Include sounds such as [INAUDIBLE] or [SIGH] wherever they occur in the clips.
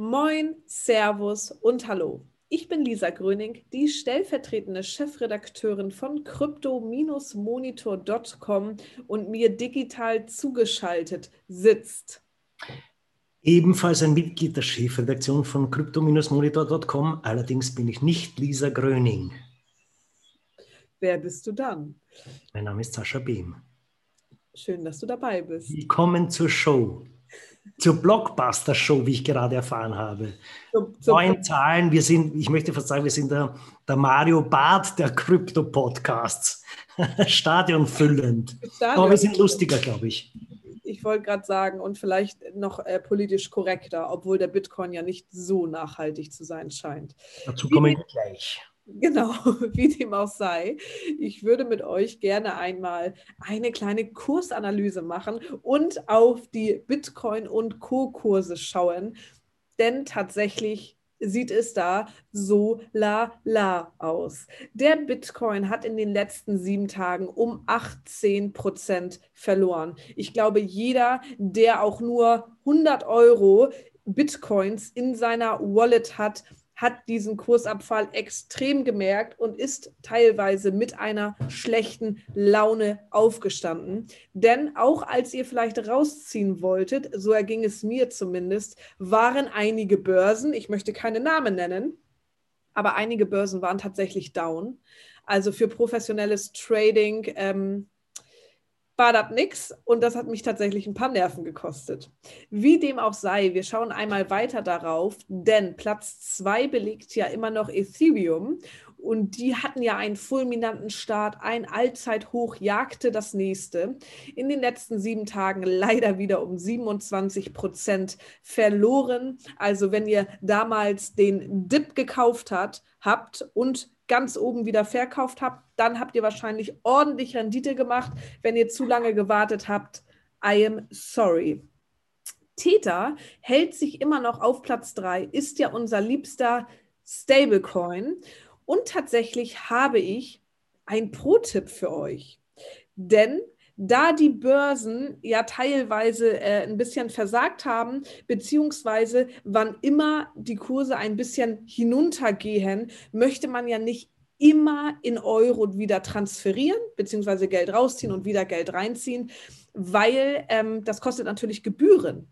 Moin, Servus und Hallo. Ich bin Lisa Gröning, die stellvertretende Chefredakteurin von crypto-monitor.com und mir digital zugeschaltet sitzt. Ebenfalls ein Mitglied der Chefredaktion von crypto-monitor.com, allerdings bin ich nicht Lisa Gröning. Wer bist du dann? Mein Name ist Sascha Behm. Schön, dass du dabei bist. Willkommen zur Show zur Blockbuster-Show, wie ich gerade erfahren habe. Neun Zahlen, wir sind, ich möchte fast sagen, wir sind der, der Mario Barth der Krypto-Podcasts. [LAUGHS] Stadionfüllend. Stadion Aber wir sind lustiger, glaube ich. Ich wollte gerade sagen, und vielleicht noch äh, politisch korrekter, obwohl der Bitcoin ja nicht so nachhaltig zu sein scheint. Dazu kommen wir gleich. Genau, [LAUGHS] wie dem auch sei. Ich würde mit euch gerne einmal eine kleine Kursanalyse machen und auf die Bitcoin- und Co-Kurse schauen. Denn tatsächlich sieht es da so la la aus. Der Bitcoin hat in den letzten sieben Tagen um 18 Prozent verloren. Ich glaube, jeder, der auch nur 100 Euro Bitcoins in seiner Wallet hat, hat diesen Kursabfall extrem gemerkt und ist teilweise mit einer schlechten Laune aufgestanden. Denn auch als ihr vielleicht rausziehen wolltet, so erging es mir zumindest, waren einige Börsen, ich möchte keine Namen nennen, aber einige Börsen waren tatsächlich down. Also für professionelles Trading ähm, war das nix und das hat mich tatsächlich ein paar Nerven gekostet. Wie dem auch sei, wir schauen einmal weiter darauf, denn Platz zwei belegt ja immer noch Ethereum und die hatten ja einen fulminanten Start, ein Allzeithoch jagte das nächste. In den letzten sieben Tagen leider wieder um 27 Prozent verloren. Also wenn ihr damals den Dip gekauft hat, habt und ganz oben wieder verkauft habt, dann habt ihr wahrscheinlich ordentlich Rendite gemacht. Wenn ihr zu lange gewartet habt, I am sorry. Theta hält sich immer noch auf Platz 3, ist ja unser liebster Stablecoin. Und tatsächlich habe ich einen Pro-Tipp für euch. Denn da die Börsen ja teilweise äh, ein bisschen versagt haben, beziehungsweise wann immer die Kurse ein bisschen hinuntergehen, möchte man ja nicht immer in Euro wieder transferieren, beziehungsweise Geld rausziehen und wieder Geld reinziehen, weil ähm, das kostet natürlich Gebühren.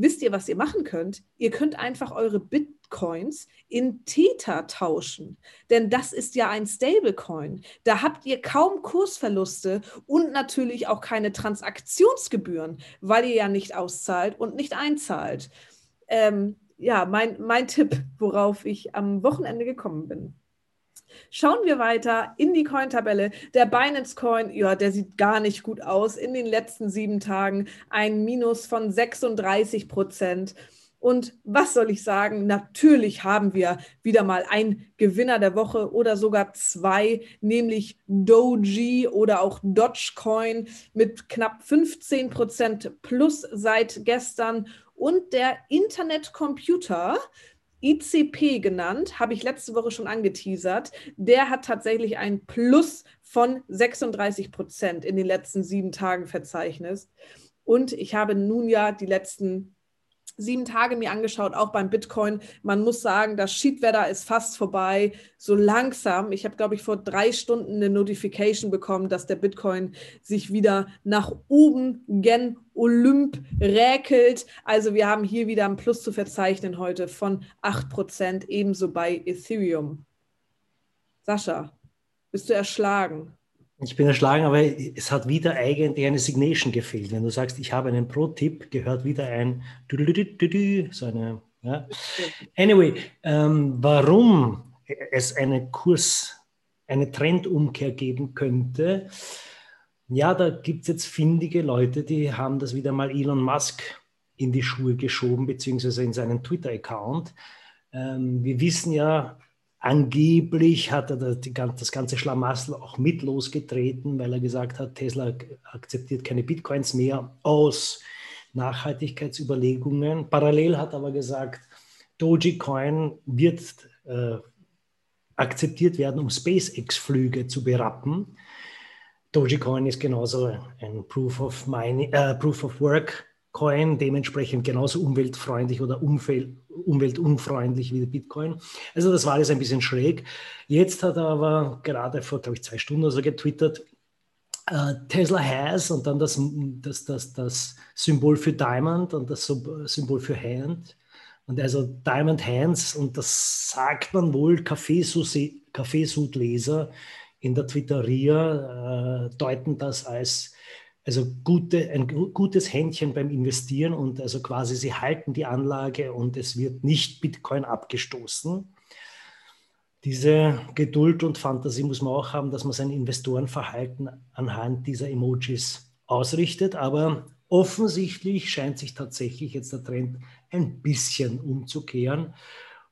Wisst ihr, was ihr machen könnt? Ihr könnt einfach eure Bit Bitcoins in Tether tauschen. Denn das ist ja ein Stablecoin. Da habt ihr kaum Kursverluste und natürlich auch keine Transaktionsgebühren, weil ihr ja nicht auszahlt und nicht einzahlt. Ähm, ja, mein, mein Tipp, worauf ich am Wochenende gekommen bin. Schauen wir weiter in die Coin-Tabelle. Der Binance Coin, ja, der sieht gar nicht gut aus. In den letzten sieben Tagen ein Minus von 36 Prozent. Und was soll ich sagen? Natürlich haben wir wieder mal einen Gewinner der Woche oder sogar zwei, nämlich Doji oder auch Dogecoin mit knapp 15 Prozent plus seit gestern. Und der Internetcomputer, ICP genannt, habe ich letzte Woche schon angeteasert. Der hat tatsächlich ein Plus von 36 Prozent in den letzten sieben Tagen verzeichnet. Und ich habe nun ja die letzten sieben Tage mir angeschaut, auch beim Bitcoin. Man muss sagen, das Schiedwetter ist fast vorbei. So langsam. Ich habe, glaube ich, vor drei Stunden eine Notification bekommen, dass der Bitcoin sich wieder nach oben gen Olymp räkelt. Also wir haben hier wieder ein Plus zu verzeichnen heute von 8%, ebenso bei Ethereum. Sascha, bist du erschlagen? Ich bin erschlagen, aber es hat wieder eigentlich eine Signation gefehlt. Wenn du sagst, ich habe einen Pro-Tipp, gehört wieder ein so eine. Ja. Anyway, ähm, warum es eine Kurs, eine Trendumkehr geben könnte, ja, da gibt es jetzt findige Leute, die haben das wieder mal Elon Musk in die Schuhe geschoben, beziehungsweise in seinen Twitter-Account. Ähm, wir wissen ja, Angeblich hat er das ganze Schlamassel auch mit losgetreten, weil er gesagt hat, Tesla akzeptiert keine Bitcoins mehr aus Nachhaltigkeitsüberlegungen. Parallel hat er aber gesagt, Dogecoin wird äh, akzeptiert werden, um SpaceX-Flüge zu berappen. Dogecoin ist genauso ein Proof of, Mining, äh, Proof of Work Coin dementsprechend genauso umweltfreundlich oder umfeld, umweltunfreundlich wie Bitcoin. Also das war alles ein bisschen schräg. Jetzt hat er aber gerade vor, glaube ich, zwei Stunden oder so getwittert, äh, Tesla has und dann das, das, das, das Symbol für Diamond und das Symbol für Hand. Und also Diamond Hands, und das sagt man wohl, Kaffeesudleser in der Twitteria äh, deuten das als also gute, ein gutes Händchen beim Investieren und also quasi sie halten die Anlage und es wird nicht Bitcoin abgestoßen. Diese Geduld und Fantasie muss man auch haben, dass man sein Investorenverhalten anhand dieser Emojis ausrichtet. Aber offensichtlich scheint sich tatsächlich jetzt der Trend ein bisschen umzukehren.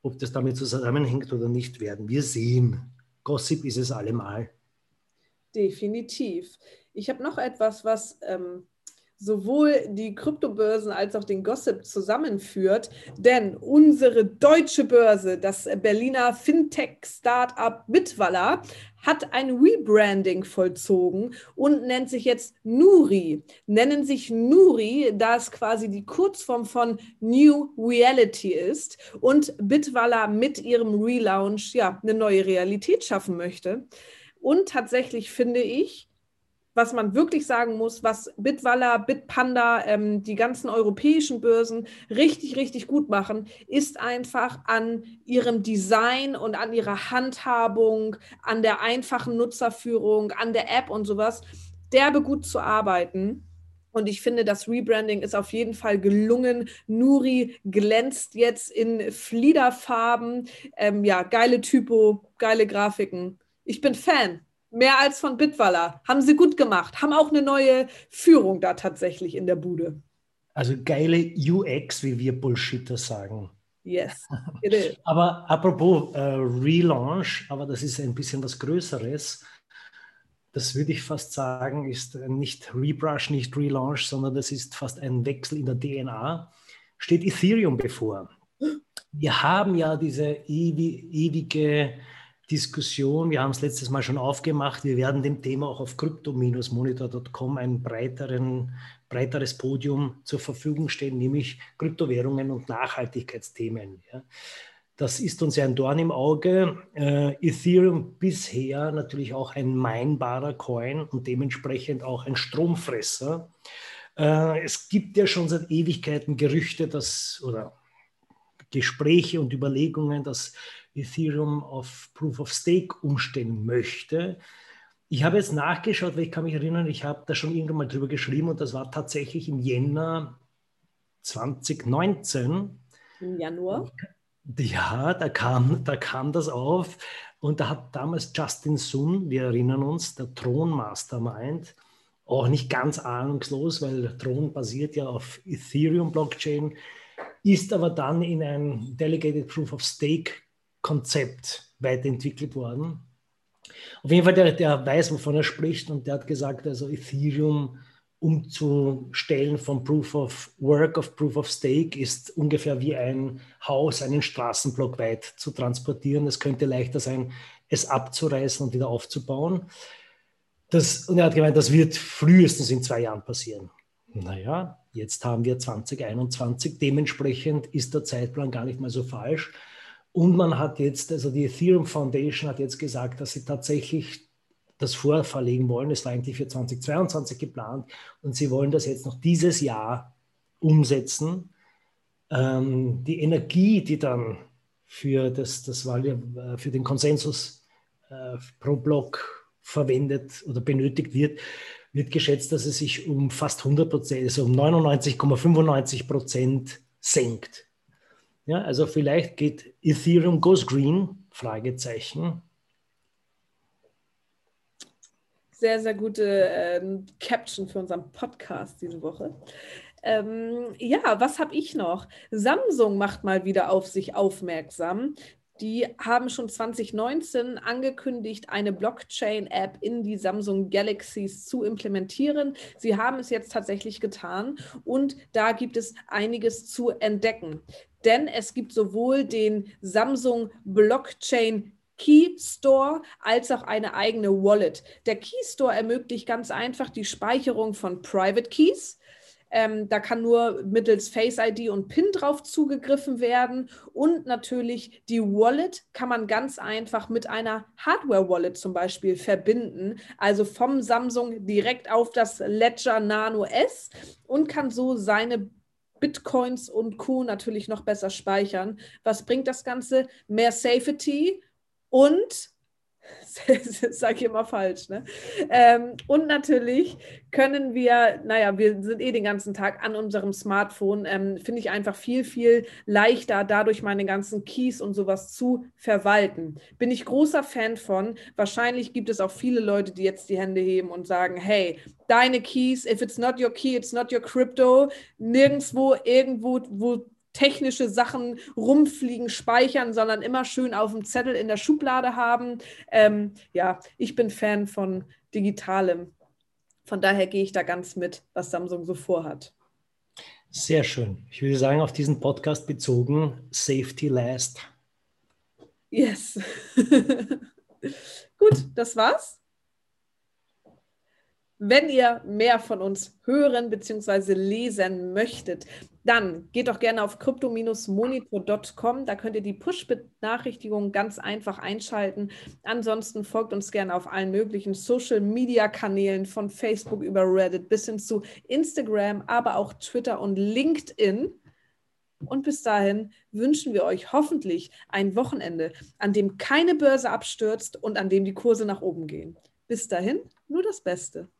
Ob das damit zusammenhängt oder nicht, werden wir sehen. Gossip ist es allemal. Definitiv. Ich habe noch etwas, was ähm, sowohl die Kryptobörsen als auch den Gossip zusammenführt. Denn unsere deutsche Börse, das Berliner Fintech-Startup Bitwalla, hat ein Rebranding vollzogen und nennt sich jetzt Nuri. Nennen sich Nuri, da es quasi die Kurzform von New Reality ist und Bitwalla mit ihrem Relaunch ja eine neue Realität schaffen möchte. Und tatsächlich finde ich, was man wirklich sagen muss, was Bitwalla, Bitpanda, ähm, die ganzen europäischen Börsen richtig, richtig gut machen, ist einfach an ihrem Design und an ihrer Handhabung, an der einfachen Nutzerführung, an der App und sowas, derbe gut zu arbeiten. Und ich finde, das Rebranding ist auf jeden Fall gelungen. Nuri glänzt jetzt in Fliederfarben. Ähm, ja, geile Typo, geile Grafiken. Ich bin Fan. Mehr als von Bitwalla. Haben sie gut gemacht. Haben auch eine neue Führung da tatsächlich in der Bude. Also geile UX, wie wir Bullshitter sagen. Yes, [LAUGHS] it is. aber apropos äh, Relaunch, aber das ist ein bisschen was Größeres. Das würde ich fast sagen, ist nicht Rebrush, nicht Relaunch, sondern das ist fast ein Wechsel in der DNA. Steht Ethereum bevor. Wir haben ja diese ewige Diskussion. Wir haben es letztes Mal schon aufgemacht. Wir werden dem Thema auch auf crypto-monitor.com ein breiteren, breiteres Podium zur Verfügung stellen, nämlich Kryptowährungen und Nachhaltigkeitsthemen. Ja. Das ist uns ja ein Dorn im Auge. Äh, Ethereum bisher natürlich auch ein meinbarer Coin und dementsprechend auch ein Stromfresser. Äh, es gibt ja schon seit Ewigkeiten Gerüchte, dass oder Gespräche und Überlegungen, dass Ethereum auf Proof of Stake umstellen möchte. Ich habe jetzt nachgeschaut, weil ich kann mich erinnern, ich habe da schon irgendwann mal drüber geschrieben und das war tatsächlich im Jänner 2019. Im Januar? Ja, da kam, da kam das auf und da hat damals Justin Sun, wir erinnern uns, der Thron-Mastermind, auch nicht ganz ahnungslos, weil Thron basiert ja auf Ethereum-Blockchain, ist aber dann in ein Delegated Proof of Stake Konzept weiterentwickelt worden. Auf jeden Fall, der, der weiß, wovon er spricht und der hat gesagt, also Ethereum umzustellen von Proof of Work auf Proof of Stake ist ungefähr wie ein Haus einen Straßenblock weit zu transportieren. Es könnte leichter sein, es abzureißen und wieder aufzubauen. Das, und er hat gemeint, das wird frühestens in zwei Jahren passieren. Naja, jetzt haben wir 2021. Dementsprechend ist der Zeitplan gar nicht mal so falsch. Und man hat jetzt, also die Ethereum Foundation hat jetzt gesagt, dass sie tatsächlich das vorverlegen wollen. Es war eigentlich für 2022 geplant und sie wollen das jetzt noch dieses Jahr umsetzen. Ähm, die Energie, die dann für, das, das war ja, äh, für den Konsensus äh, pro Block verwendet oder benötigt wird, wird geschätzt, dass es sich um fast 100 Prozent, also um 99,95 Prozent senkt. Ja, also vielleicht geht Ethereum goes green? Fragezeichen. Sehr, sehr gute äh, Caption für unseren Podcast diese Woche. Ähm, ja, was habe ich noch? Samsung macht mal wieder auf sich aufmerksam. Die haben schon 2019 angekündigt, eine Blockchain-App in die Samsung Galaxies zu implementieren. Sie haben es jetzt tatsächlich getan und da gibt es einiges zu entdecken denn es gibt sowohl den Samsung Blockchain Key Store als auch eine eigene Wallet. Der Key Store ermöglicht ganz einfach die Speicherung von Private Keys. Ähm, da kann nur mittels Face ID und PIN drauf zugegriffen werden. Und natürlich die Wallet kann man ganz einfach mit einer Hardware-Wallet zum Beispiel verbinden. Also vom Samsung direkt auf das Ledger Nano S und kann so seine Bitcoins und Co. natürlich noch besser speichern. Was bringt das Ganze? Mehr Safety und [LAUGHS] sage ich immer falsch. Ne? Ähm, und natürlich können wir, naja, wir sind eh den ganzen Tag an unserem Smartphone, ähm, finde ich einfach viel, viel leichter, dadurch meine ganzen Keys und sowas zu verwalten. Bin ich großer Fan von. Wahrscheinlich gibt es auch viele Leute, die jetzt die Hände heben und sagen, hey, deine Keys, if it's not your key, it's not your crypto, nirgendwo, irgendwo, wo technische Sachen rumfliegen, speichern, sondern immer schön auf dem Zettel in der Schublade haben. Ähm, ja, ich bin Fan von Digitalem. Von daher gehe ich da ganz mit, was Samsung so vorhat. Sehr schön. Ich würde sagen, auf diesen Podcast bezogen, Safety Last. Yes. [LAUGHS] Gut, das war's. Wenn ihr mehr von uns hören bzw. lesen möchtet, dann geht doch gerne auf crypto-monitor.com. Da könnt ihr die Push-Benachrichtigungen ganz einfach einschalten. Ansonsten folgt uns gerne auf allen möglichen Social-Media-Kanälen von Facebook über Reddit bis hin zu Instagram, aber auch Twitter und LinkedIn. Und bis dahin wünschen wir euch hoffentlich ein Wochenende, an dem keine Börse abstürzt und an dem die Kurse nach oben gehen. Bis dahin, nur das Beste.